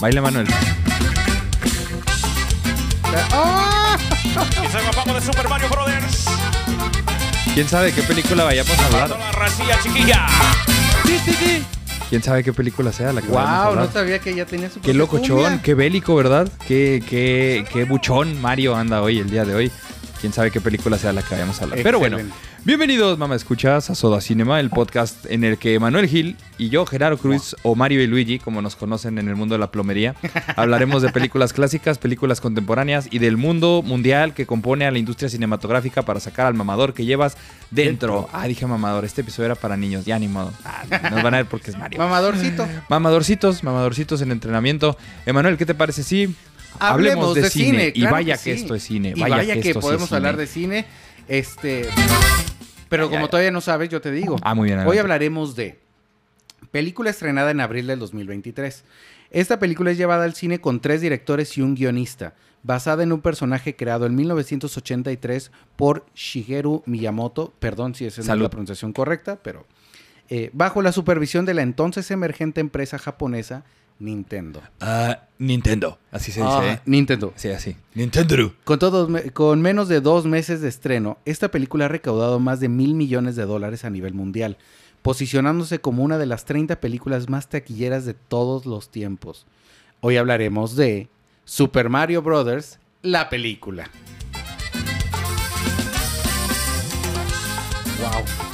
Baila Manuel. ¡Ah! Y se va Paco de Super Mario Brothers. ¿Quién sabe qué película vayamos a hablar? la racilla chiquilla. ¿Quién sabe qué película sea la que vayamos a Wow, hablar? no sabía que ya tenía su Qué propia locochón, cumbia. qué bélico, ¿verdad? Qué, qué, qué buchón Mario anda hoy, el día de hoy. Quién sabe qué película sea la que vayamos a hablar. Pero bueno, Excelente. Bienvenidos, mamá, escuchas a Soda Cinema, el podcast en el que Manuel Gil y yo, Gerardo Cruz, o Mario y Luigi, como nos conocen en el mundo de la plomería, hablaremos de películas clásicas, películas contemporáneas y del mundo mundial que compone a la industria cinematográfica para sacar al mamador que llevas dentro. Ah, dije mamador, este episodio era para niños, ya ni modo. Ah, nos van a ver porque es Mario. Mamadorcito. Mamadorcitos, mamadorcitos en entrenamiento. Emanuel, ¿qué te parece si Hablemos de cine, y claro vaya que sí. esto es cine. Y vaya, vaya, que, que, sí podemos hablar de cine. Este. Pero Ya, como todavía no sabes, yo te digo. Ah, muy bien. Hoy adelante. hablaremos de película estrenada en abril del 2023. Esta película es llevada al cine con tres directores y un guionista, basada en un personaje creado en 1983 por Shigeru Miyamoto, perdón si esa no es la pronunciación correcta, pero eh, bajo la supervisión de la entonces emergente empresa japonesa Nintendo. Ah, Nintendo, así se dice. Ah, ¿eh? Nintendo. Sí, así. Nintendo. Con, todos, con menos de dos meses de estreno, esta película ha recaudado más de mil millones de dólares a nivel mundial, posicionándose como una de las 30 películas más taquilleras de todos los tiempos. Hoy hablaremos de Super Mario Bros., la película. Wow.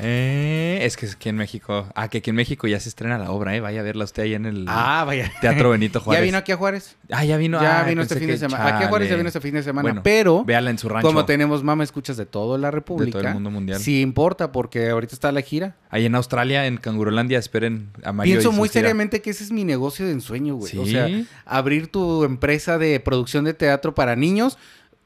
Eh, es que es aquí en México. Ah, que aquí en México ya se estrena la obra, ¿eh? Vaya a verla usted ahí en el Ah, vaya. Teatro Benito Juárez. ¿Ya vino aquí a Juárez? Ah, ya vino. ya Ah, vino este fin de semana. Aquí a Juárez ya chale. vino este fin de semana. Bueno, pero Véala en su rancho. como tenemos mama escuchas de toda la República, De todo el mundo mundial. sí importa porque ahorita está la gira. Ahí en Australia, en Cangurolandia, esperen a Mario. Pienso muy gira. seriamente que ese es mi negocio de ensueño, güey. Sí. O sea, abrir tu empresa de producción de teatro para niños.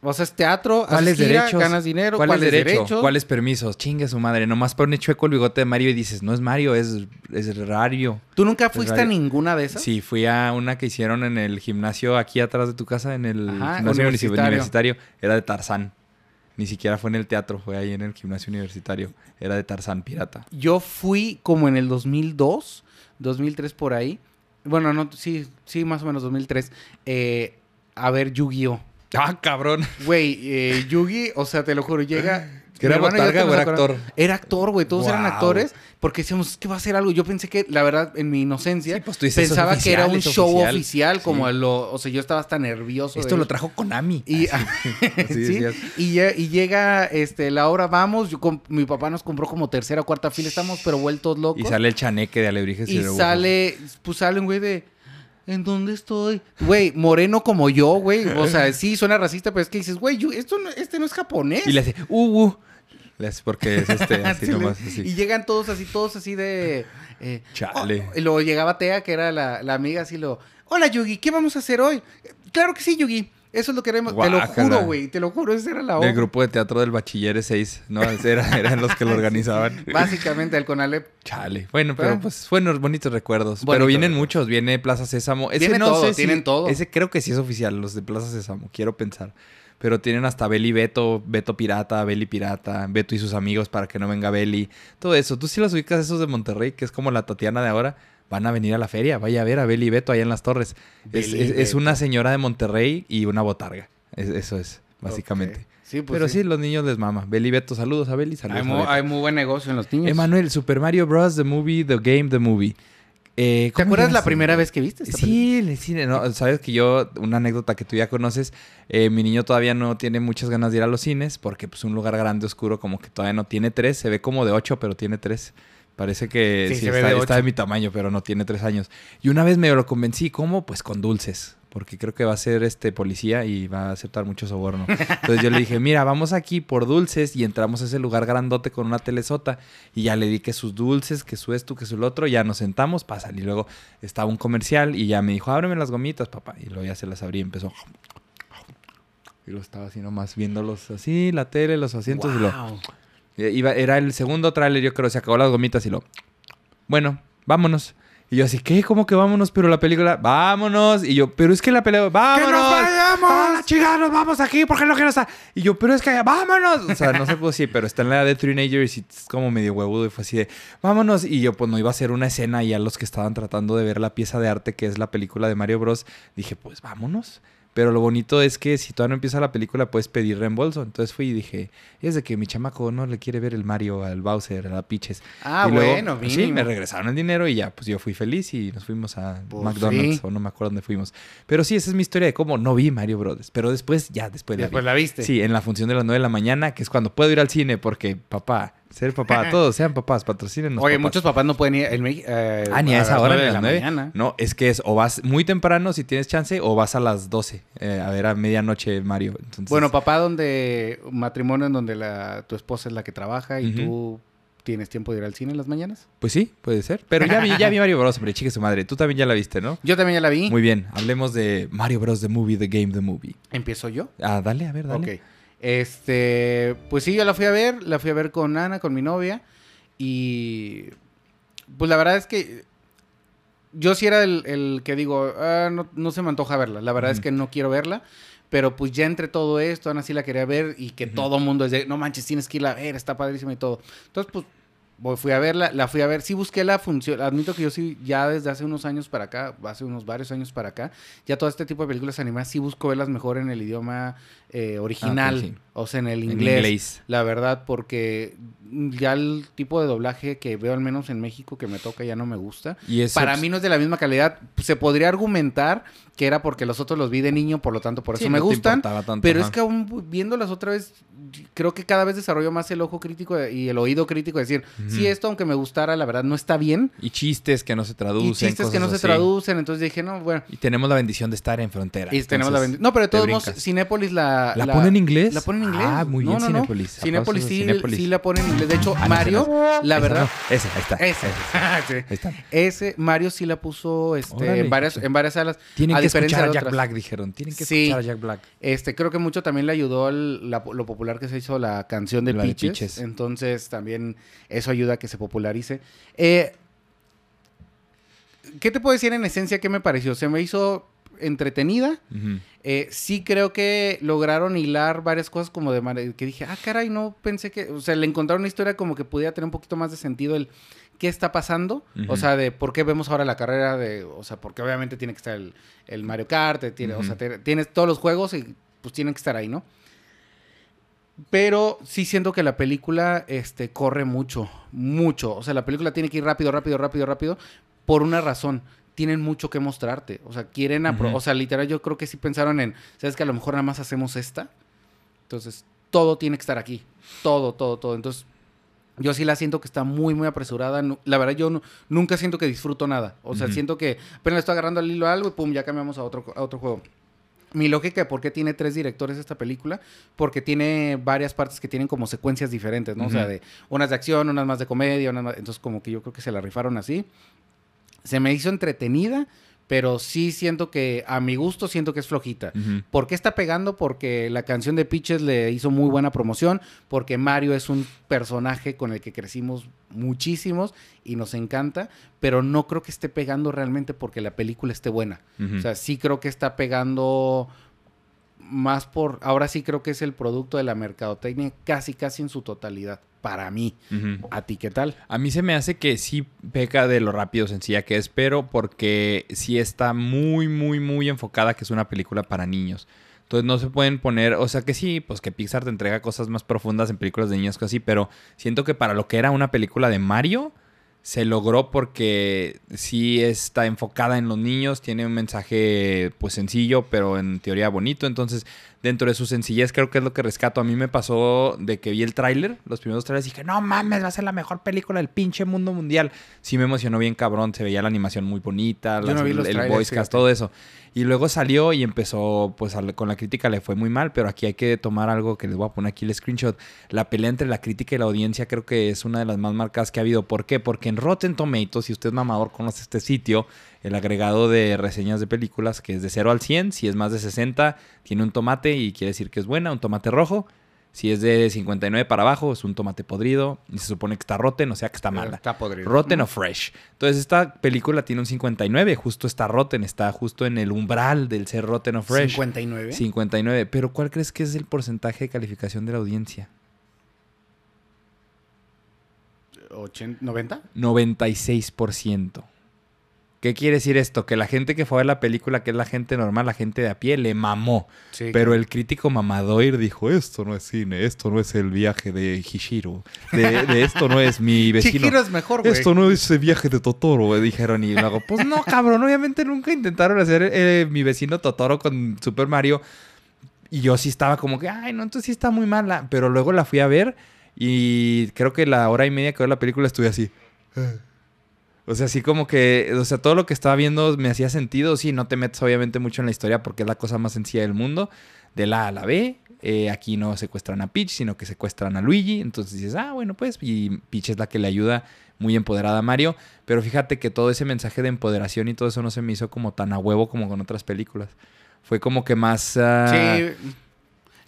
O sea, es teatro, ¿Cuáles gira, derechos? ganas dinero, ¿Cuáles ¿cuáles, derechos? derechos? ¿Cuáles permisos? Chingue su madre. Nomás pone chueco el bigote de Mario y dices, no es Mario, es, es Rario. ¿Tú nunca fuiste a ninguna de esas? Sí, fui a una que hicieron en el gimnasio aquí atrás de tu casa, en el Ajá, gimnasio universi- universitario. universitario. Era de Tarzán. Ni siquiera fue en el teatro, fue ahí en el gimnasio universitario. Era de Tarzán Pirata. Yo fui como en el 2002, 2003 por ahí. Bueno, no, sí, sí, más o menos 2003. eh, a ver Yu-Gi-Oh! ¡Ah, cabrón! Güey, eh, Yugi, o sea, te lo juro, llega. ¿Que era botarga o era actor? Era actor, güey. Todos eran actores. Porque decíamos, es que va a ser algo. Yo pensé que, la verdad, en mi inocencia, Sí, pues pensaba que era un show oficial. oficial, Sí. como lo. O sea, yo estaba hasta nervioso. Esto lo trajo Konami. Y, Así sí, y, y llega este, la hora, vamos. Yo com- mi papá nos compró como tercera o cuarta fila. Estamos, pero vueltos locos. Y sale el chaneque de Alebrijes y, Y sale, pues sale un güey de, ¿en dónde estoy? Güey, moreno como yo, güey. O sea, sí, suena racista, pero es que dices, güey, esto no, este no es japonés. Y le hace, uh, uh. Le hace porque es este, así Sí, nomás, le- así. Y llegan todos así, todos así de... eh, Chale. oh, y luego llegaba Tea, que era la, la amiga, así lo... Hola, Yugi, ¿qué vamos a hacer hoy? Claro que sí, Yugi. Eso es lo que queremos. Te lo juro, güey. Te lo juro, esa era la obra. Del grupo de teatro del Bachiller 6, ¿no? Era, eran los que lo organizaban. Básicamente, el Conalep. Chale. Bueno, pero Ah. pues buenos, bonitos recuerdos. pero vienen muchos. Viene Plaza Sésamo. Ese Viene no todo, sé si- tienen todo. Ese creo que sí es oficial, los de Plaza Sésamo. Quiero pensar. Pero tienen hasta Beli Beto, Beto Pirata, Beli Pirata, Beto y sus amigos para que no venga Beli. Todo eso. Tú sí los ubicas esos de Monterrey, que es como la Tatiana de ahora. Van a venir a la feria. Vaya a ver a Beli y Beto allá en las torres. Es, es- una señora de Monterrey y una botarga. Es- eso es, básicamente. Sí, pues Pero sí. los niños les mama. Beli Beto, saludos a Beli, saludos Hay, a mu- Beto. hay muy buen negocio en los niños. Emanuel, Super Mario Bros. The Movie, The Game, The Movie. Eh, ¿Te ¿cómo acuerdas la primera vez que viste esta? Sí, el cine, no, sabes que yo, una anécdota que tú ya conoces, eh, mi niño todavía no tiene muchas ganas de ir a los cines porque pues un lugar grande, oscuro, como que todavía no tiene tres, se ve como de ocho, pero tiene tres. Parece que Sí, sí, está, de está ocho. de mi tamaño, pero no tiene tres años. Y una vez me lo convencí, ¿cómo? Pues con dulces, porque creo que va a ser este policía y va a aceptar mucho soborno. Entonces yo le dije, mira, vamos aquí por dulces y entramos a ese lugar grandote con una telesota. Y ya le di que sus dulces, que su esto, que su lo otro, ya nos sentamos para salir. Luego estaba un comercial y ya me dijo, ábreme las gomitas, papá. Y luego ya se las abrí y empezó. Y lo estaba así nomás viéndolos así, la tele, los asientos y lo... Iba, era el segundo tráiler, yo creo, se acabó las gomitas y lo... Bueno, vámonos. Y yo así, ¿qué? ¿Cómo que vámonos? Pero la película, vámonos. Y yo, pero es que la película, vámonos. ¡Que nos vayamos! ¡Ah, nos vamos aquí porque no quiero estar! Y yo, pero es que, vámonos. O sea, no sé pues sí, pero está en la de Teenagers y es como medio huevudo y fue así de, vámonos. Y yo, pues no iba a hacer una escena y a los que estaban tratando de ver la pieza de arte que es la película de Mario Bros, dije, pues vámonos. Pero lo bonito es que si todavía no empieza la película, puedes pedir reembolso. Entonces fui y dije, es de que mi chamaco no le quiere ver el Mario al Bowser, a la Piches. Ah, Y luego, bueno, pues, Sí, me regresaron el dinero y ya, pues yo fui feliz y nos fuimos a Pues, McDonald's sí. o no me acuerdo dónde fuimos. Pero sí, esa es mi historia de cómo no vi Mario Brothers. Pero después, ya después la Después vi. la viste. Sí, en la función de las 9 de la mañana, que es cuando puedo ir al cine porque, papá, ser papá, todos sean papás, patrocinen Oye, muchos papás no pueden ir en eh, Ah, ni a esa hora, de las la 9. mañana. No, es que es o vas muy temprano si tienes chance o vas a las 12 eh, a ver a medianoche Mario. Entonces, Bueno, papá, donde matrimonio en donde la, tu esposa es la que trabaja y tú tienes tiempo de ir al cine en las mañanas. pues sí, puede ser. Pero ya vi, ya vi Mario Bros, hombre, chique su madre. Tú también ya la viste, ¿no? Yo también ya la vi. Muy bien, hablemos de Mario Bros. The Movie, The Game, The Movie. ¿Empiezo yo? Ah, dale, a ver, dale. Ok. Este, pues sí, yo la fui a ver, la fui a ver con Ana, con mi novia. Y pues la verdad es que yo sí era el, el que digo, "Ah, no, no se me antoja verla. La verdad es que no quiero verla. Pero pues ya entre todo esto, Ana sí la quería ver y que Ujú. todo mundo es de, no manches, tienes que irla a ver, está padrísima y todo. Entonces, pues voy- fui a verla, la fui a ver, sí busqué la función, admito que yo sí, ya desde hace unos años para acá, hace unos varios años para acá, ya todo este tipo de películas animadas sí busco verlas mejor en el idioma eh, original, Ah, sí. o sea, en el En inglés, la verdad, porque ya el tipo de doblaje que veo al menos en México que me toca ya no me gusta. Y Para mí no es de la misma calidad. Se podría argumentar que era porque los otros los vi de niño, por lo tanto por sí, eso me no gustan. tanto, Pero ajá. es que aún viéndolas otra vez, creo que cada vez desarrollo más el ojo crítico y el oído crítico. de decir, Ujú. sí, esto aunque me gustara, la verdad no está bien. Y chistes que no se traducen. y chistes que no se traducen. Entonces dije, no, bueno. Y tenemos la bendición de estar en frontera. Y tenemos la entonces, bendi- No, pero de todos modos. Cinépolis la... ¿La pone en inglés? La pone en inglés. Ah, muy bien, No, no. Cinépolis. Cinépolis sí, Cinépolis. sí la pone en inglés. De hecho, Ah, Mario, la Esa verdad... Esa, ahí está. Ese. Sí. Ahí está. Ese Mario sí la puso este, Órale, en, varias, en varias salas. Tienen que diferencia escuchar a Jack otras. Black, dijeron. Tienen que Sí. escuchar a Jack Black. Este, creo que mucho también le ayudó el- la- lo popular que se hizo la canción de La de Peaches. Entonces también eso ayuda a que se popularice. Eh, ¿Qué te puedo decir en esencia qué me pareció? Se me hizo entretenida. Eh, sí creo que lograron hilar varias cosas como de manera que dije, ah, caray, no pensé que, o sea, le encontraron una historia como que pudiera tener un poquito más de sentido el qué está pasando, Ujú. o sea, de por qué vemos ahora la carrera de, o sea, porque obviamente tiene que estar el, el Mario Kart, tiene, o Ujú. sea, te- tienes todos los juegos y pues tienen que estar ahí, ¿no? Pero sí siento que la película este, corre mucho, mucho. O sea, la película tiene que ir rápido, rápido, rápido, rápido, por una razón. Tienen mucho que mostrarte. O sea, quieren... apro- Ujú. O sea, literal, yo creo que sí pensaron en... ¿Sabes que a lo mejor nada más hacemos esta? Entonces, todo tiene que estar aquí. Todo, todo, todo. Entonces, yo sí la siento que está muy, muy apresurada. La verdad, yo nu- nunca siento que disfruto nada. O sea, siento que apenas le estoy agarrando al hilo a algo y pum, ya cambiamos a otro, a otro juego. Mi lógica de por qué tiene tres directores esta película, porque tiene varias partes que tienen como secuencias diferentes, ¿no? O sea, de unas de acción, unas más de comedia, unas más... Entonces, como que yo creo que se la rifaron así. Se me hizo entretenida, pero sí siento que, a mi gusto, siento que es flojita. Ujú. ¿Por qué está pegando? Porque la canción de Peaches le hizo muy buena promoción, porque Mario es un personaje con el que crecimos muchísimos y nos encanta, pero no creo que esté pegando realmente porque la película esté buena. O sea, sí creo que está pegando más por, ahora sí creo que es el producto de la mercadotecnia casi, casi en su totalidad, para mí. ¿A ti qué tal? A mí se me hace que sí peca de lo rápido sencilla que es, pero porque sí está muy, muy, muy enfocada que es una película para niños. Entonces no se pueden poner, o sea que sí, pues que Pixar te entrega cosas más profundas en películas de niños, cosas así, pero siento que para lo que era una película de Mario, se logró porque sí está enfocada en los niños, tiene un mensaje pues sencillo, pero en teoría bonito, entonces dentro de su sencillez creo que es lo que rescato. A mí me pasó de que vi el tráiler, los primeros trailers, y dije, no mames, va a ser la mejor película del pinche mundo mundial. Sí me emocionó bien cabrón, se veía la animación muy bonita, Yo las- no vi los el trailers, voice cast, todo eso. Y luego salió y empezó, pues al- con la crítica le fue muy mal, pero aquí hay que tomar algo que les voy a poner aquí el screenshot. La pelea entre la crítica y la audiencia creo que es una de las más marcadas que ha habido. ¿Por qué? Porque en Rotten Tomatoes, si usted es mamador, conoce este sitio, el agregado de reseñas de películas, que es de 0 al 100, si es más de 60, tiene un tomate y quiere decir que es buena, un tomate rojo. Si es de 59 para abajo, es un tomate podrido. Y se supone que está rotten, o sea que está mala. Está podrido. Rotten o fresh. Entonces, esta película tiene un 59. Justo está rotten. Está justo en el umbral del ser rotten o fresh. 59. 59. Pero, ¿cuál crees que es el porcentaje de calificación de la audiencia? 80, 90. 96%. ¿Qué quiere decir esto? Que la gente que fue a ver la película, que es la gente normal, la gente de a pie, le mamó. Sí, Pero el crítico mamadoir dijo, esto no es cine, esto no es el viaje de Hishiro, de, de esto no es mi vecino. Chihiro es mejor, güey. Esto no es el viaje de Totoro, güey", dijeron. Y luego, pues no, cabrón, obviamente nunca intentaron hacer eh, mi vecino Totoro con Super Mario. Y yo sí estaba como que, ay, no, entonces sí está muy mala. Pero luego la fui a ver y creo que la hora y media que veo la película estuve así. O sea, así como que, o sea, todo lo que estaba viendo me hacía sentido. Sí, no te metes obviamente mucho en la historia porque es la cosa más sencilla del mundo. De la A a la B. Eh, aquí no secuestran a Peach, sino que secuestran a Luigi. Entonces dices, ah, bueno, pues. Y Peach es la que le ayuda muy empoderada a Mario. Pero fíjate que todo ese mensaje de empoderación y todo eso no se me hizo como tan a huevo como con otras películas. Fue como que más... ah, Sí.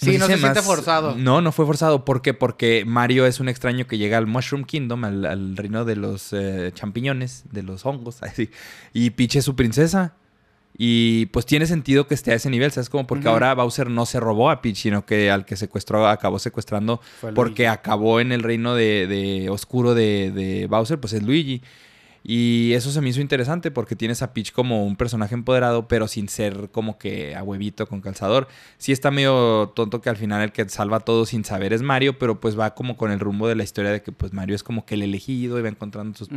Sí, no se siente forzado. No, no fue forzado. ¿Por qué? Porque Mario es un extraño que llega al Mushroom Kingdom, al, al reino de los eh, champiñones, de los hongos, así. Y Peach es su princesa. Y pues tiene sentido que esté a ese nivel, ¿sabes? Como porque ahora Bowser no se robó a Peach, sino que al que secuestró acabó secuestrando Luigi. porque acabó en el reino de, de oscuro de, de Bowser, pues es Luigi. Y eso se me hizo interesante porque tienes a Peach como un personaje empoderado, pero sin ser como que a huevito con calzador. Sí está medio tonto que al final el que salva todo sin saber es Mario, pero pues va como con el rumbo de la historia de que pues Mario es como que el elegido y va encontrando sus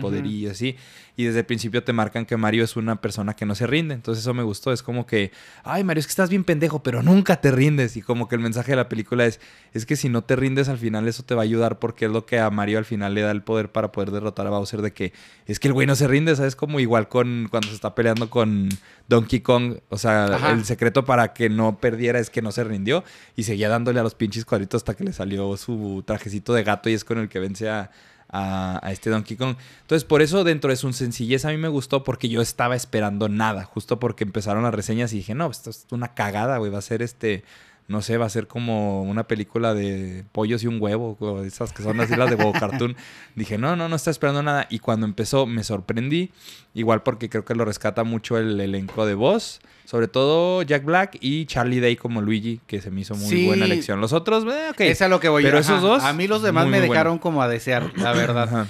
así. Y desde el principio te marcan que Mario es una persona que no se rinde. Entonces eso me gustó. Es como que, ay Mario, es que estás bien pendejo, pero nunca te rindes. Y como que el mensaje de la película es, es que si no te rindes al final eso te va a ayudar porque es lo que a Mario al final le da el poder para poder derrotar a Bowser de que es que el güey no se rinde, ¿sabes? Como igual con cuando se está peleando con Donkey Kong, o sea, Ajá. el secreto para que no perdiera es que no se rindió y seguía dándole a los pinches cuadritos hasta que le salió su trajecito de gato y es con el que vence a, a- a este Donkey Kong. Entonces, por eso dentro de su sencillez a mí me gustó porque yo estaba esperando nada, justo porque empezaron las reseñas y dije, no, esto es una cagada, güey, va a ser este no sé, va a ser como una película de pollos y un huevo, o esas que son así las de huevo cartoon. Dije, no, no, no está esperando nada. Y cuando empezó me sorprendí, igual porque creo que lo rescata mucho el elenco de voz, sobre todo Jack Black y Charlie Day como Luigi, que se me hizo muy Sí. buena elección. Los otros, eh, ok. Es a lo que voy. Pero ajá. esos dos, A mí los demás muy, me muy dejaron como a desear, la verdad. Ajá.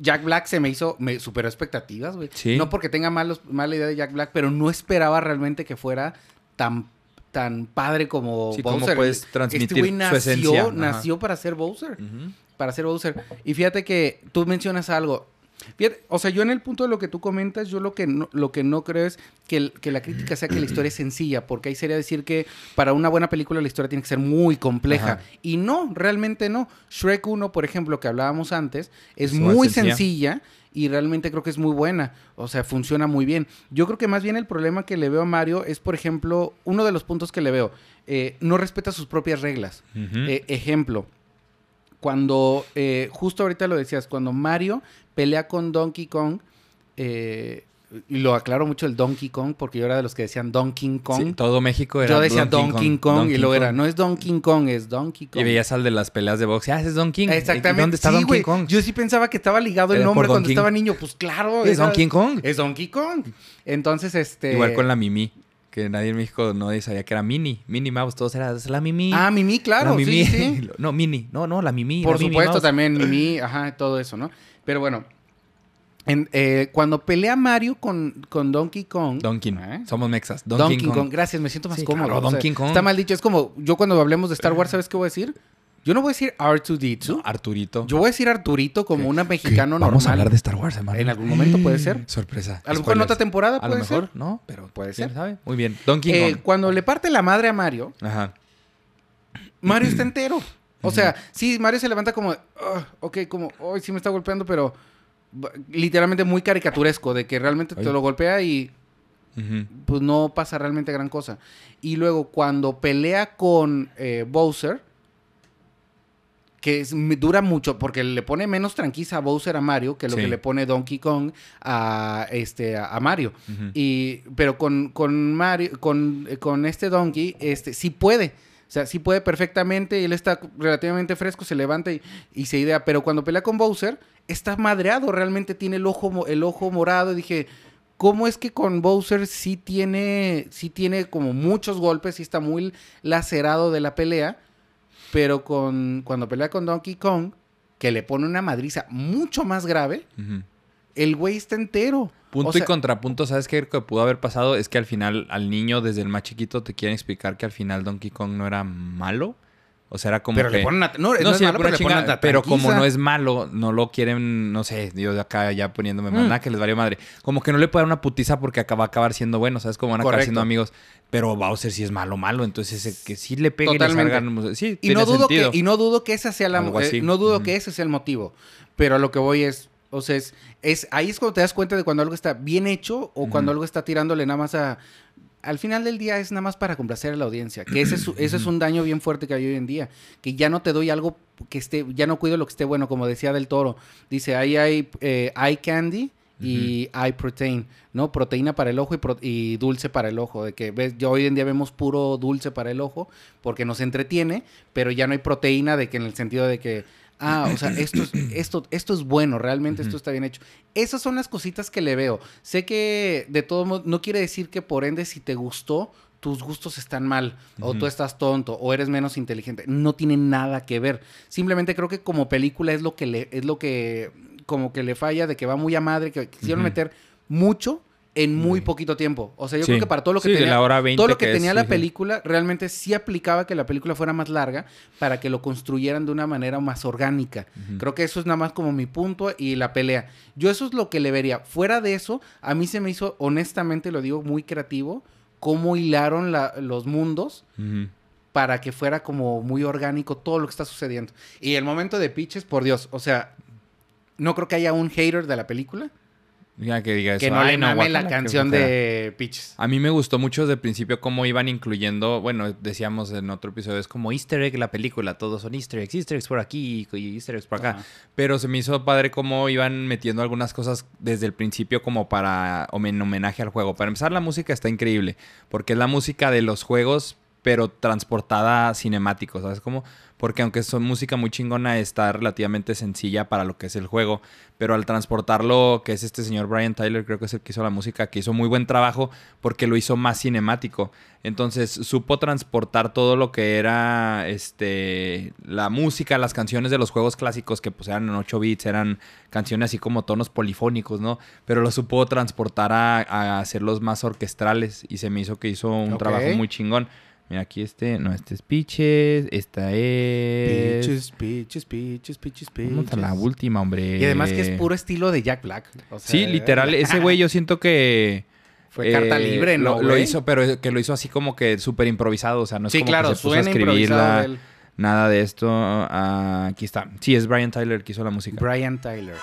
Jack Black se me hizo, me superó expectativas, güey. Sí. No porque tenga malos, mala idea de Jack Black, pero no esperaba realmente que fuera tan, tan padre como Sí, como Bowser. puedes Este transmitir güey su nació, nació para ser Bowser. Para ser Bowser. Y fíjate que tú mencionas algo. Fíjate, o sea, yo en el punto de lo que tú comentas, yo lo que no, lo que no creo es que, el- que la crítica sea que la historia es sencilla, porque ahí sería decir que para una buena película la historia tiene que ser muy compleja. Ajá. Y no, realmente no. Shrek 1, por ejemplo, que hablábamos antes, es muy sencilla. sencilla y realmente creo que es muy buena. O sea, funciona muy bien. Yo creo que más bien el problema que le veo a Mario es, por ejemplo, uno de los puntos que le veo. eh, no respeta sus propias reglas. Eh, ejemplo, cuando, eh, justo ahorita lo decías, cuando Mario pelea con Donkey Kong, eh, y lo aclaro mucho el Donkey Kong, porque yo era de los que decían Donkey Kong. Sí, todo México era yo decía Donkey Kong, y Donkey luego era, no es Donkey Kong, es Donkey Kong. Y veías al de las peleas de box. Ah, ese es Donkey Kong. Exactamente. ¿Dónde está Sí, Donkey. Kong? Yo sí pensaba que estaba ligado el nombre cuando Donkey. estaba niño. Pues claro. Es era- Donkey Kong. Es Donkey Kong. Entonces, este... Igual con la Mimi. Que nadie en México no sabía que era Mini. Mini Mouse. Todos era es la Mimi. Ah, Mimi, claro. La Mimi. Sí, sí. no, Mini. No, no, la Mimi. Por la supuesto, también Mimi, ajá, todo eso, ¿no? Pero bueno, en- eh, cuando pelea Mario con, con Donkey Kong. Donkey. ¿eh? Somos mexas. Donkey, Donkey, Kong. Kong. gracias, me siento más Sí, cómodo. claro, o sea, Donkey Kong. Está mal dicho, es como yo cuando hablemos de Star Wars, ¿sabes qué voy a decir? Yo no voy a decir R2D2. Arturito. Yo voy a decir Arturito como una mexicano normal. Vamos a hablar de Star Wars, hermano. En algún momento puede ser. Sorpresa. A lo mejor en otra temporada A puede lo mejor, ser. no, pero Puede ser. sabe. Muy bien. Donkey Eh, Kong. cuando le parte la madre a Mario, Ajá. Mario está entero. O sea, sí, Mario se levanta como, ok, como, hoy sí me está golpeando, pero literalmente muy caricaturesco, de que realmente te lo golpea y pues no pasa realmente gran cosa. Y luego cuando pelea con eh, Bowser, que es- dura mucho, porque le pone menos tranquiza a Bowser a Mario que lo Sí. que le pone Donkey Kong a, este, a, Mario. Y, pero con, con Mario, con, con este Donkey, este, sí puede. O sea, sí puede perfectamente, y él está relativamente fresco, se levanta y, y se idea. Pero cuando pelea con Bowser, está madreado, realmente tiene el ojo, el ojo morado. Y dije, ¿cómo es que con Bowser sí tiene, sí tiene como muchos golpes, sí está muy lacerado de la pelea? Pero con, cuando pelea con Donkey Kong, que le pone una madriza mucho más grave, el güey está entero. Punto O sea, y contrapunto, ¿sabes qué que pudo haber pasado? Es que al final al niño desde el más chiquito te quieren explicar que al final Donkey Kong no era malo. O sea, era como Pero que... le ponen no, no No, es sí, le malo, pero le chinga, ponen pero como no es malo, no lo quieren, no sé, yo acá ya poniéndome más Mm. nada que les valió madre. Como que no le puede dar una putiza porque acaba acabar siendo bueno, ¿sabes? Como van a acabar Correcto. siendo amigos. Pero Bowser sí es malo, malo. Entonces, ese que sí le pegue y le salgan... Sí, Y tiene no, dudo sentido. que, y no dudo que esa sea la eh, no dudo que ese sea el motivo. Pero a lo que voy es, o sea, es, es- ahí es cuando te das cuenta de cuando algo está bien hecho o cuando algo está tirándole nada más a. Al final del día es nada más para complacer a la audiencia. Que ese es, ese es un daño bien fuerte que hay hoy en día. Que ya no te doy algo que esté, ya no cuido lo que esté bueno, como decía del toro. Dice, ahí hay eh, eye candy y eye protein, ¿no? Proteína para el ojo y, pro- y dulce para el ojo. De que ves, ya hoy en día vemos puro dulce para el ojo porque nos entretiene, pero ya no hay proteína de que en el sentido de que, ah, o sea, esto es, esto, esto es bueno, realmente esto está bien hecho. Esas son las cositas que le veo. Sé que de todo modo, no quiere decir que por ende si te gustó, tus gustos están mal, o tú estás tonto, o eres menos inteligente. No tiene nada que ver. Simplemente creo que como película es lo que le, es lo que como que le falla de que va muy a madre, que quisieron meter mucho en muy poquito tiempo. O sea, yo Sí. creo que para todo lo que Sí, tenía, la hora 20 todo lo que, tenía la sí. película, realmente sí aplicaba que la película fuera más larga para que lo construyeran de una manera más orgánica. Creo que eso es nada más como mi punto y la pelea. Yo eso es lo que le vería. Fuera de eso, a mí se me hizo, honestamente lo digo, muy creativo, cómo hilaron la- los mundos para que fuera como muy orgánico todo lo que está sucediendo. Y el momento de Pitches, por Dios, o sea, no creo que haya un hater de la película Ya que diga eso. que no "Ay, le mame guácala, la canción flojera". de Pitches. A mí me gustó mucho desde el principio cómo iban incluyendo, bueno, decíamos en otro episodio, es como easter egg la película, todos son easter eggs, easter eggs por aquí y easter eggs por acá. Pero se me hizo padre cómo iban metiendo algunas cosas desde el principio como para homen- homenaje al juego. Para empezar, la música está increíble, porque es la música de los juegos, pero transportada a cinemático, ¿sabes cómo? Porque aunque son música muy chingona, está relativamente sencilla para lo que es el juego. Pero al transportarlo, que es este señor Brian Tyler, creo que es el que hizo la música, que hizo muy buen trabajo porque lo hizo más cinemático. Entonces supo transportar todo lo que era este la música, las canciones de los juegos clásicos que pues eran en 8 bits, eran canciones así como tonos polifónicos, ¿no? Pero lo supo transportar a, a hacerlos más orquestrales y se me hizo que hizo un trabajo muy chingón. Mira, aquí este, no, este es Pitches, esta es... Pitches, pitches, pitches, pitches, Vamos a la última, hombre. Y además que es puro estilo de Jack Black. o sea, Sí, literal, ese güey yo siento que... Fue carta eh, libre, ¿no? Lo, hizo, pero que lo hizo así como que súper improvisado, o sea, no es sí, como claro, que se puso a escribirla, de nada de esto. Ah, aquí está. Sí, es Brian Tyler que hizo la música. Brian Tyler.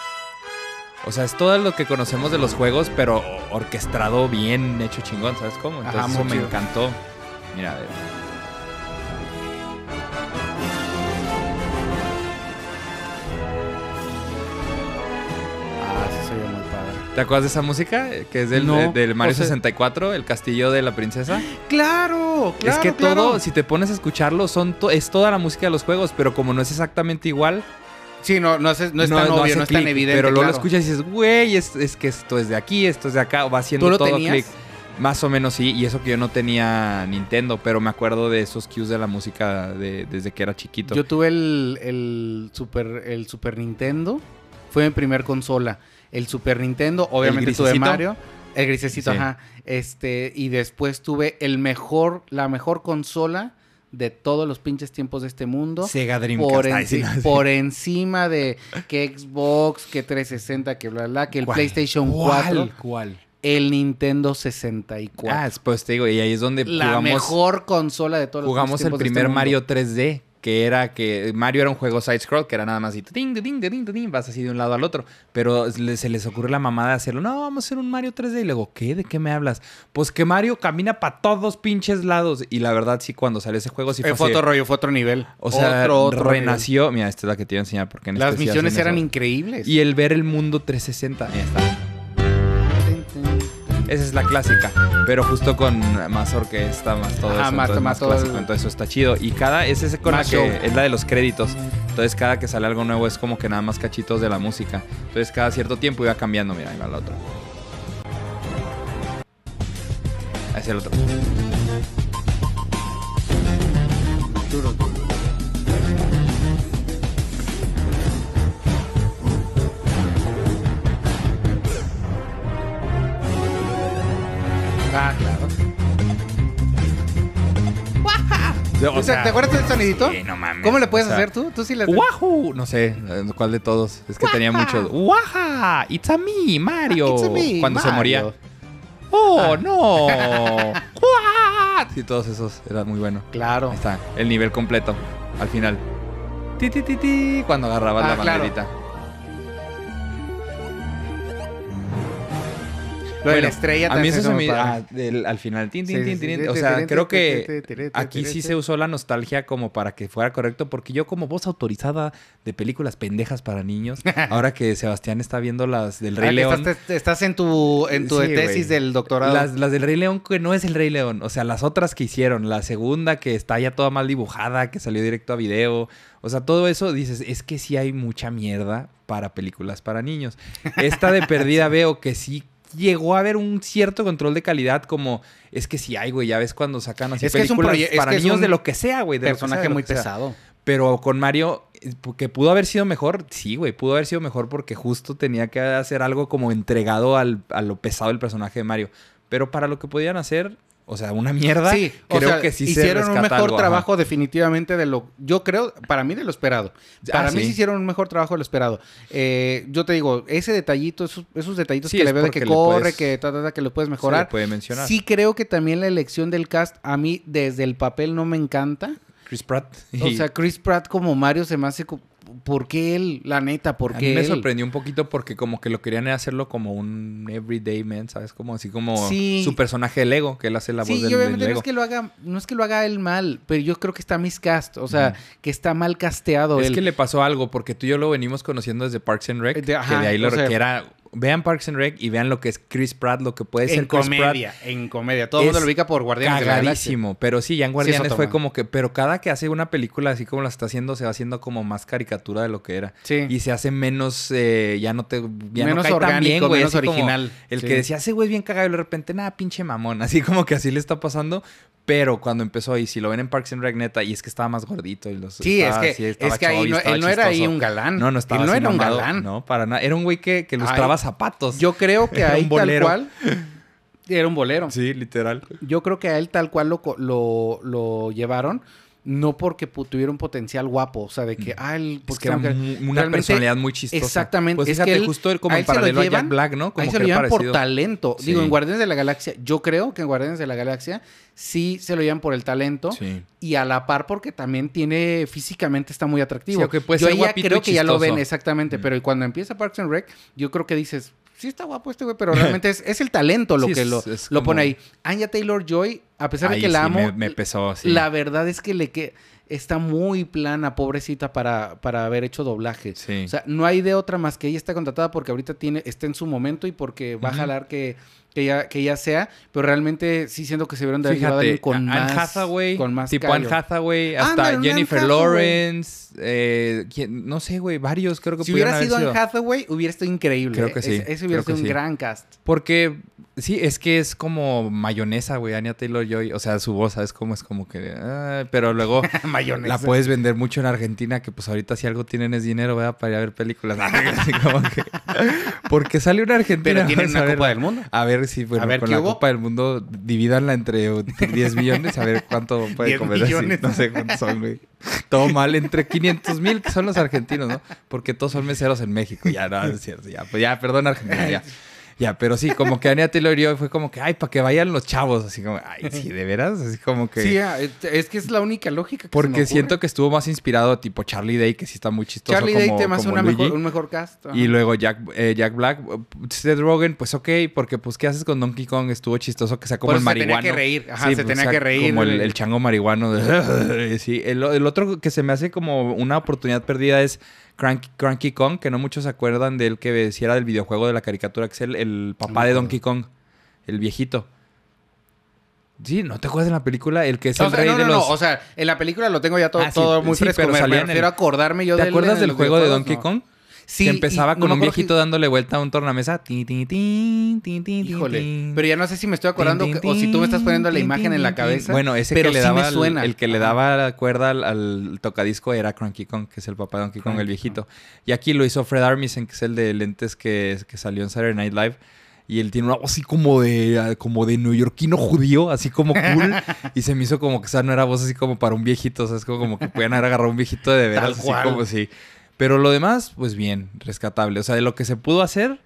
O sea, es todo lo que conocemos de los juegos, pero orquestado bien, hecho chingón, ¿sabes cómo? Entonces Ajá, eso muy me encantó. Mira, a ver. Ah, sí, se oye muy padre. ¿Te acuerdas de esa música? Que es del, No, de- del Mario o sea- 64, el castillo de la princesa. ¡Claro! es que todo, si te pones a escucharlo, son to- es toda la música de los juegos, pero como no es exactamente igual, Sí, no, no, es, no es tan obvio, no es tan evidente. Pero luego claro. lo escuchas y dices, güey, es, es que esto es de aquí, esto es de acá, va haciendo ¿Tú lo todo clic. Más o menos sí, y eso que yo no tenía Nintendo, pero me acuerdo de esos cues de la música de- desde que era chiquito. Yo tuve el, el Super, el Super Nintendo. Fue mi primer consola. El Super Nintendo, obviamente tuve? Mario. El grisecito, Sí. ajá. Este, y después tuve el mejor, la mejor consola de todos los pinches tiempos de este mundo. Sega Dreamcast. Por, enci- sí. por encima de que Xbox, que 360, que bla, bla, que el ¿Cuál? PlayStation ¿Cuál? 4, ¿Cuál? El Nintendo 64. Ah, pues te digo, y ahí es donde la jugamos, mejor consola de todos los jugamos el este primer. Mario 3D, que era que Mario era un juego side-scroll, que era nada más así, ding, ding, ding, ding, vas así de un lado al otro. Pero se les ocurre la mamada de hacerlo, no, vamos a hacer un Mario 3D. Y luego, ¿qué? ¿De qué me hablas? Pues que Mario camina para todos pinches lados. Y la verdad, sí, cuando salió ese juego, sí fue Eh, fue así de- otro rollo, fue otro nivel. O sea, Otro, otro nivel. renació. Mira, esta es la que te iba a enseñar porque en Las este misiones eran eso. increíbles. Y el ver el mundo 360. Ahí está. Esa es la clásica. Pero justo con más orquesta, más todo Ajá, eso. más- entonces, más más todo clásico. el- Entonces eso está chido. Y cada, es ese con la Más que show. es la de los créditos. Entonces cada que sale algo nuevo es como que nada más cachitos de la música. Entonces cada cierto tiempo iba cambiando. Mira, ahí va la otra. Ahí es el otro. Ah, O sea, ¿Te acuerdas del sonidito? sí, no mames. ¿Cómo le puedes O sea, hacer tú? Tú sí le ¡Wahoo! No sé, eh, ¿cuál de todos? Es que tenía muchos. ¡Waha! ¡It's a me, Mario! It's a me, Cuando se moría. ¡Oh, no! ¡What! Sí, todos esos. Era muy bueno. Claro. Ahí está, el nivel completo. Al final. Ti, ti, ti, ti, cuando agarrabas Ah, la claro. Lo de la estrella A mí eso se me... ah, al final. tin, tin, Sí, tin, sí, tin, sí. O sea, creo que aquí sí se usó la nostalgia como para que fuera correcto. Porque yo como voz autorizada de películas pendejas para niños, ahora que Sebastián está viendo las del Rey Ah, León... Estás, en tu, en tu tesis del doctorado. Las, las del Rey León, que no es el Rey León. O sea, las otras que hicieron. La segunda, que está ya toda mal dibujada, que salió directo a video. O sea, todo eso dices, es que sí hay mucha mierda para películas para niños. Esta de perdida veo que sí llegó a haber un cierto control de calidad, como es que sí hay, güey. Ya ves cuando sacan así Es que es un películas es para que es niños un de lo que sea, güey. de sea, personaje de muy pesado. Pero con Mario, que pudo haber sido mejor, sí, güey, pudo haber sido mejor porque justo tenía que hacer algo como entregado al, a lo pesado del personaje de Mario. Pero para lo que podían hacer, o sea, una mierda, Sí, o creo sea, que sí se hicieron un mejor algo, ajá. trabajo definitivamente de lo, yo creo, para mí de lo esperado. Para Ah, mí sí. hicieron un mejor trabajo de lo esperado. Eh, yo te digo, ese detallito, esos, esos detallitos Sí, que le veo de que corre, puedes- que ta, ta, ta, que lo puedes Se le mejorar. puede mencionar. Sí creo que también la elección del cast a mí desde el papel no me encanta. Chris Pratt. O sea, Chris Pratt como Mario se me hace... ¿Por qué él? La neta, ¿por a mí me él? sorprendió un poquito porque como que lo querían hacerlo como un everyday man, ¿sabes? Como así como Sí. su personaje de Lego, que él hace la voz del, y obviamente del no Lego. es que lo haga, no es que lo haga él mal, pero yo creo que está miscast, o sea, que está mal casteado Es él. que le pasó algo, porque tú y yo lo venimos conociendo desde Parks and Rec. De- que de ahí lo sea- que era. Vean Parks and Rec y vean lo que es Chris Pratt, lo que puede en ser Chris Pratt. comedia, en comedia. Todo el mundo lo ubica por Guardianes de la Galaxia. Cagadísimo. Pero sí, ya en Guardianes fue como que. Pero cada que hace una película así como la está haciendo, se va haciendo como más caricatura de lo que era. Sí. Y se hace menos. eh, ya no te. Ya menos no cae tan orgánico, bien, güey. menos original. El Sí. que decía, ese güey es bien cagado y de repente, nada, pinche mamón. Así como que así le está pasando. Pero cuando empezó, y si lo ven en Parks and Rec, neta, y es que estaba más gordito. Y los, Sí, es que, estaba es que ahí no, él no era ahí un galán. No, no estaba Él no era un galán. No, para nada. Era un güey que, que lustraba zapatos. Yo creo que Era ahí un tal bolero. cual era un bolero. Sí, literal. Yo creo que a él tal cual lo, co- lo, lo llevaron, no porque tuviera un potencial guapo, o sea, de que, ah, él... Es porque que era una personalidad muy chistosa. Exactamente. Pues es fíjate, que él- justo como en paralelo a Jack llevan- Black, ¿no? Como ahí se que lo llevan por talento. Digo, en Guardianes de la Galaxia, yo creo que en Guardianes de la Galaxia sí se lo llevan por el talento. Sí. Y a la par porque también tiene, físicamente está muy atractivo. Sí, o que puede yo ser ahí ya creo que ya lo ven exactamente, Mm. pero cuando empieza Parks and Rec, yo creo que dices, sí está guapo este güey, pero realmente es, es el talento lo Sí, que es- lo, es lo como- pone ahí. Anya Taylor-Joy, a pesar de que la sí amo, Me, me pesó así. la verdad es que le que está muy plana, pobrecita, para, para haber hecho doblaje. Sí. O sea, no hay de otra más que ella está contratada porque ahorita tiene, está en su momento y porque va a jalar que, que, ella, que ella sea, pero realmente sí siento que se vieron de haber con Anne más, Hathaway, con más tipo callo. Anne Hathaway, hasta Jennifer Hathaway. Lawrence, eh, ¿quién? no sé, güey, varios creo que Si hubiera haber sido. Anne Hathaway, hubiera estado increíble. Creo que sí, Ese, ese hubiera sido un sí. gran cast. Porque sí, es que es como mayonesa, güey, Anya Taylor-Joy, o sea, su voz, ¿sabes cómo es como que ah, pero luego Mayonesa. la puedes vender mucho en Argentina, que pues ahorita si algo tienen es dinero, ¿verdad? Para ir a ver películas. Así como que- porque sale una Argentina. Pero tienen una Copa del Mundo. A ver si, bueno, A ver, con ¿qué la hubo? Copa del Mundo, divídanla entre 10 millones, a ver cuánto puede 10 comer. así. No sé cuántos son, güey. Todo mal, entre 500 mil, que son los argentinos, ¿no? Porque todos son meseros en México. Ya, no, es cierto. Ya, pues ya, perdón, Argentina, ya. Ya, pero sí, como que Anya Taylor y fue como que, ay, para que vayan los chavos. Así como, ay, sí, de veras. Así como que. Sí, ah, es- es que es la única lógica que se me porque siento que estuvo más inspirado tipo Charlie Day, que sí está muy chistoso. Charlie como, Day te una mejor, un mejor cast. ajá. Y luego Jack, eh, Jack Black, Seth Rogen, pues ok, porque pues ¿qué haces con Donkey Kong? Estuvo chistoso que sea como Por el eso se tenía marihuano. que reír, ajá, se pues, tenía que reír, Como el, chango marihuano. de- sí, el, el otro que se me hace como una oportunidad perdida es Cranky, Cranky Kong, que no muchos se acuerdan de él que si era del videojuego de la caricatura, que es el, el papá de. Donkey Kong. el viejito. Sí, ¿no te acuerdas de la película? El que es O el sea, rey no, de los... no, o sea, en la película lo tengo ya todo, Ah, sí, todo muy sí, fresco. pero me, en el- refiero a acordarme yo ¿Te del- acuerdas del juego de? Donkey. Kong? Sí, que empezaba no con un viejito dándole vuelta a un tornamesa. Tin, tin, tin, tin, tin, Híjole, pero ya no sé si me estoy acordando que- o si tú me estás poniendo la imagen en la cabeza. Bueno, ese pero que le sí me daba el- suena. el, que le daba la cuerda al, al tocadisco era Cranky Kong, que es el papá de Donkey Kong, el viejito. Y aquí lo hizo Fred Armisen, que es el de lentes que, que salió en Saturday Night Live. Y él tiene una voz así como de, como de neoyorquino judío, así como cool. y se me hizo como que esa no era voz así como para un viejito. O sea, es como, como que puedan haber agarrado un viejito de veras. Así como sí. Pero lo demás, pues bien, rescatable. O sea, de lo que se pudo hacer,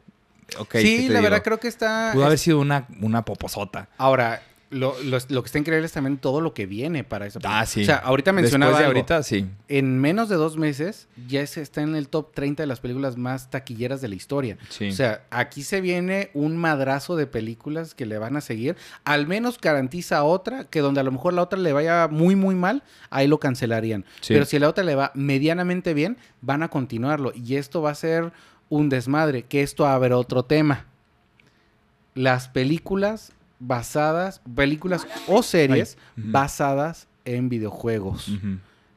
ok. ¿qué sí, la digo? verdad creo que está... Pudo haber sido una, una poposota. Ahora, lo, lo- lo que está increíble es también todo lo que viene para esa película. Ah, sí. O sea, ahorita mencionaba Después de algo. ahorita, sí. En menos de dos meses ya se está en el top 30 de las películas más taquilleras de la historia. Sí. O sea, aquí se viene un madrazo de películas que le van a seguir. Al menos garantiza otra, que donde a lo mejor la otra le vaya muy, muy mal, ahí lo cancelarían. Sí. Pero si la otra le va medianamente bien, van a continuarlo. Y esto va a ser un desmadre, que esto va a haber otro tema. Las películas basadas, películas o series basadas en videojuegos.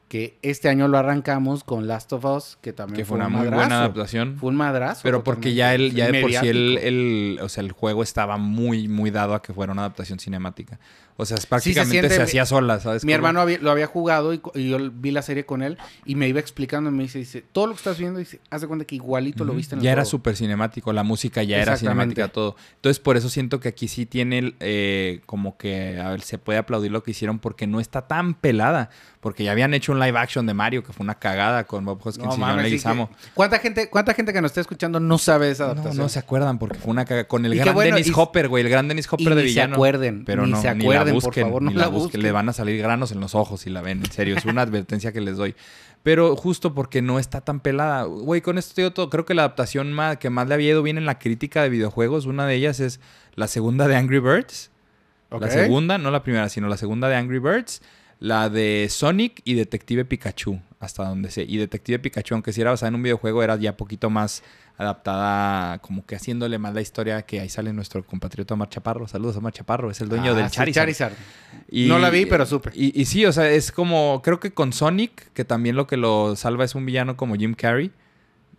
Que este año lo arrancamos con Last of Us, que también Que fue una un muy buena adaptación. Fue un madrazo. Pero porque ya el, ya de por sí el, el- o sea, el juego estaba muy, muy dado a que fuera una adaptación cinemática. O sea, prácticamente se, siente- hacía sola, ¿sabes? Mi cómo? hermano había- lo había jugado y, yo vi la serie con él y me iba explicando y me dice, dice, todo lo que estás viendo, dice, haz de cuenta que igualito lo viste en el Ya era juego". súper cinemático, la música ya era cinemática, todo. Entonces, por eso siento que aquí sí tiene eh, como que, a ver, se puede aplaudir lo que hicieron porque no está tan pelada. Porque ya habían hecho un live action de Mario que fue una cagada con Bob Hoskins No y mames, sí Leguizamo. que- ¿Cuánta gente, ¿Cuánta gente que nos está escuchando no sabe esa No, adaptación? no se acuerdan porque fue una cagada. Con el Y gran bueno, Dennis y- Hopper, güey. El gran Dennis y Hopper de ni se villano. acuerden, Pero ni no, se ni por busquen, favor, no ni la la busquen. busquen. Le van a salir granos en los ojos si la ven. En serio, es una advertencia que les doy. Pero justo porque no está tan pelada. Güey, con esto te digo todo. Creo que la adaptación más, que más le había ido bien en la crítica de videojuegos, una de ellas es la segunda de Angry Birds. La segunda, no la primera, sino la segunda de Angry Birds. La de Sonic y Detective Pikachu, hasta donde sé. Y Detective Pikachu, aunque si era basada en un videojuego, era ya poquito más adaptada, como que haciéndole más la historia que ahí sale nuestro compatriota Omar Chaparro. Saludos, Omar Chaparro, es el dueño Ah, del sí, Charizard. Charizard. Y- No la vi, pero supe. Y, y sí, o sea, es como, creo que con Sonic, que también lo que lo salva es un villano como Jim Carrey,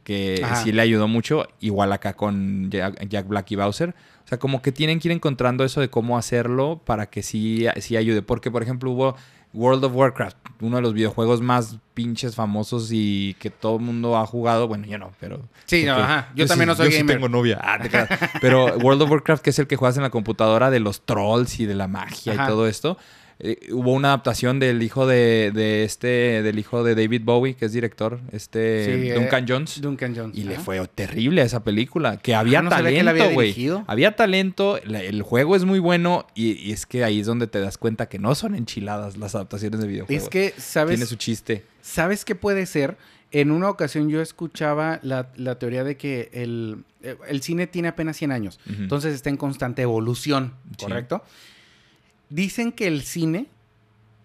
que Ajá. sí le ayudó mucho, igual acá con Jack, Jack Black y Bowser. O sea, como que tienen que ir encontrando eso de cómo hacerlo para que sí, sí ayude. Porque, por ejemplo, hubo World of Warcraft, uno de los videojuegos más pinches famosos y que todo el mundo ha jugado. Bueno, yo no, pero... Sí, no, porque ajá. Yo también no soy yo sí gamer. tengo novia. Ah, te. Pero World of Warcraft, que es el que juegas en la computadora de los trolls y de la magia Ajá. y todo esto. Eh, hubo una adaptación del hijo de, de este, del hijo de David Bowie, que es director, este Sí, eh, Duncan Jones. Duncan Jones. Y le fue terrible a esa película. Que había Ah, no la talento, había güey. Había talento, la- el juego es muy bueno. Y, y es que ahí es donde te das cuenta que no son enchiladas las adaptaciones de videojuegos. Es que, ¿sabes? Tiene su chiste. ¿Sabes qué puede ser? En una ocasión yo escuchaba la, la teoría de que el, eh, el cine tiene apenas 100 años. Entonces está en constante evolución, Sí. Dicen que el cine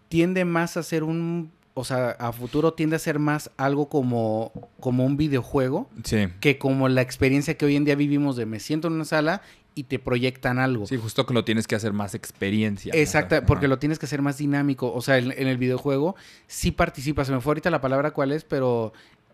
tiende más a ser un... O sea, a futuro tiende a ser más algo como, como un videojuego Sí. que como la experiencia que hoy en día vivimos de me siento en una sala y te proyectan algo. Sí, justo que lo tienes que hacer más experiencia. Exacto, porque lo tienes que hacer más dinámico. O sea, en, en el videojuego sí participas. Se me fue ahorita la palabra cuál es, pero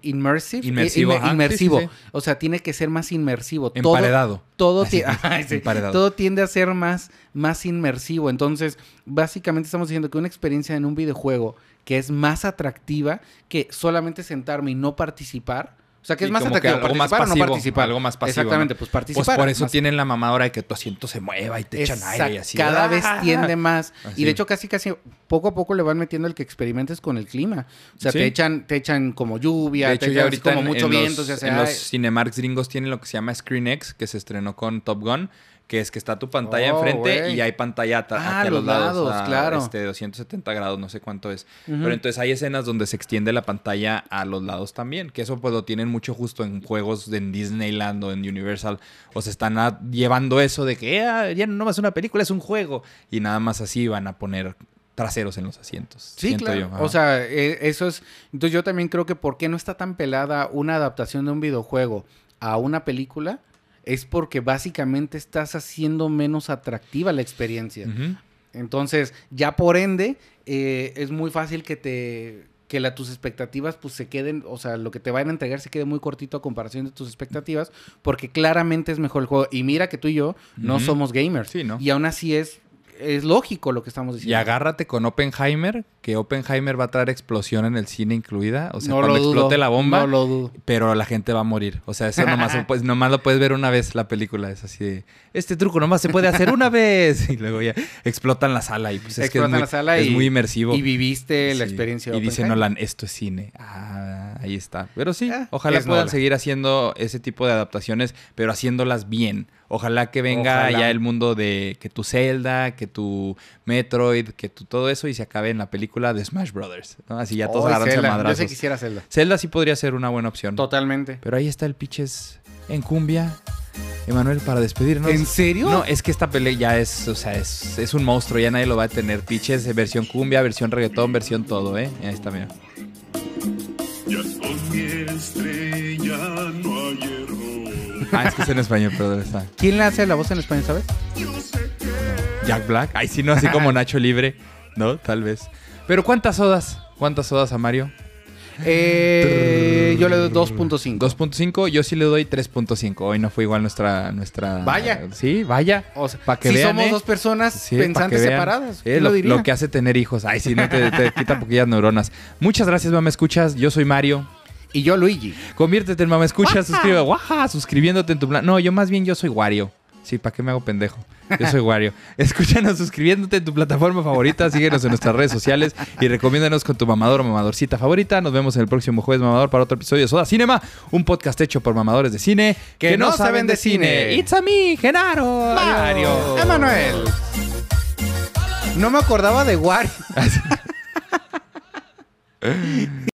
immersive. Inmersivo, Eh, ajá. inmersivo. Sí, sí, O sea, tiene que ser más inmersivo. Todo, Emparedado. todo, Así, ti- Ay, sí. emparedado. todo tiende a ser más, más inmersivo. Entonces, básicamente estamos diciendo que una experiencia en un videojuego que es más atractiva que solamente sentarme y no participar. O sea, que Sí, es más atractivo algo más participar o no pasivo, participar. algo más pasivo, Exactamente, ¿no? pues Pues participar. por eso más- tienen la mamadora de que tu asiento se mueva y te echan aire y así. Cada ¡Ah! vez tiende más. Así. Y de hecho, casi, casi, poco a poco le van metiendo el que experimentes con el clima. O sea, Sí. te echan, te echan como lluvia, De te echan ahorita como en, mucho en viento. los, o sea, en los Cinemarks gringos tienen lo que se llama ScreenX, que se estrenó con Top Gun, que es que está tu pantalla Oh, enfrente y hay pantalla Ah, a los, lados, lados, a, claro. Este, 270 grados, no sé cuánto es. Pero entonces hay escenas donde se extiende la pantalla a los lados también, que eso pues lo tienen mucho justo en juegos de en Disneyland o en Universal, o se están a- llevando eso de que "Ah, ya no es una película, es un juego, y nada más así van a poner traseros en los asientos. Sí, claro. yo. O sea, eh, eso es. Entonces, yo también creo que por qué no está tan pelada una adaptación de un videojuego a una película es porque básicamente estás haciendo menos atractiva la experiencia. Entonces, ya por ende, eh, es muy fácil que te que la, tus expectativas pues se queden, o sea, lo que te vayan a entregar se quede muy cortito a comparación de tus expectativas, porque claramente es mejor el juego. Y mira que tú y yo no somos gamers. Sí, ¿no? Y aún así es, es lógico lo que estamos Y diciendo. agárrate con Oppenheimer, que Oppenheimer va a traer explosión en el cine incluida. O sea, No cuando explote la bomba, No lo dudo. pero la gente va a morir. O sea, eso nomás, pues, nomás lo puedes ver una vez la película. Es así de, este truco nomás se puede hacer una vez. Y luego ya explotan la sala y pues es que es muy, la sala es y- muy inmersivo. Y viviste la experiencia. de Y dice. Nolan, esto es cine. Ah, ahí está. Pero sí, Ah, ojalá puedan Nolan. seguir haciendo ese tipo de adaptaciones, pero haciéndolas bien. Ojalá que venga Ojalá. ya el mundo de que tu Zelda, que tu Metroid, que tu todo eso y se acabe en la película de Smash Brothers. ¿no? Así ya todos Ay, agarrándose a Zelda. Yo madrazos. sí quisiera Zelda. Zelda sí podría ser una buena opción. Totalmente. Pero ahí está el pitches en cumbia. Emanuel, para despedirnos. ¿En serio? No, es que esta pelea ya es, o sea, es, es un monstruo, ya nadie lo va a tener. Pitches, eh, versión cumbia, versión reggaetón, versión todo, ¿eh? Ahí está, mira. Ya estrella no. Ah, es que es en español, pero ¿dónde está? ¿Quién le hace la voz en español, sabes? Jack Black. Ay, sí, no, así como Nacho Libre. ¿No? Tal vez. Pero ¿cuántas sodas? ¿Cuántas sodas a Mario? Eh, yo le doy 2.5. 2.5, yo sí le doy 3.5. Hoy no fue igual nuestra... nuestra Vaya. Sí, vaya. O sea, Pa' que si vean, somos ¿eh? dos personas Sí, pensantes separadas. Eh, ¿quién lo, lo diría? lo que hace tener hijos. Ay, sí, no te, te quita poquillas neuronas. Muchas gracias, mamá escuchas. Yo soy Mario. Y yo, Luigi. Conviértete en mamá escuchas. Suscribe. Guaja, suscribiéndote en tu plan. No, yo más bien yo soy Wario. Sí, ¿para qué me hago pendejo? Yo soy Wario. Escúchanos suscribiéndote en tu plataforma favorita. Síguenos en nuestras redes sociales y recomiéndanos con tu mamador o mamadorcita favorita. Nos vemos en el próximo jueves mamador para otro episodio de Soda Cinema, un podcast hecho por mamadores de cine Que no saben de cine. It's a me, Genaro. Mario. Emanuel. No me acordaba de Wario.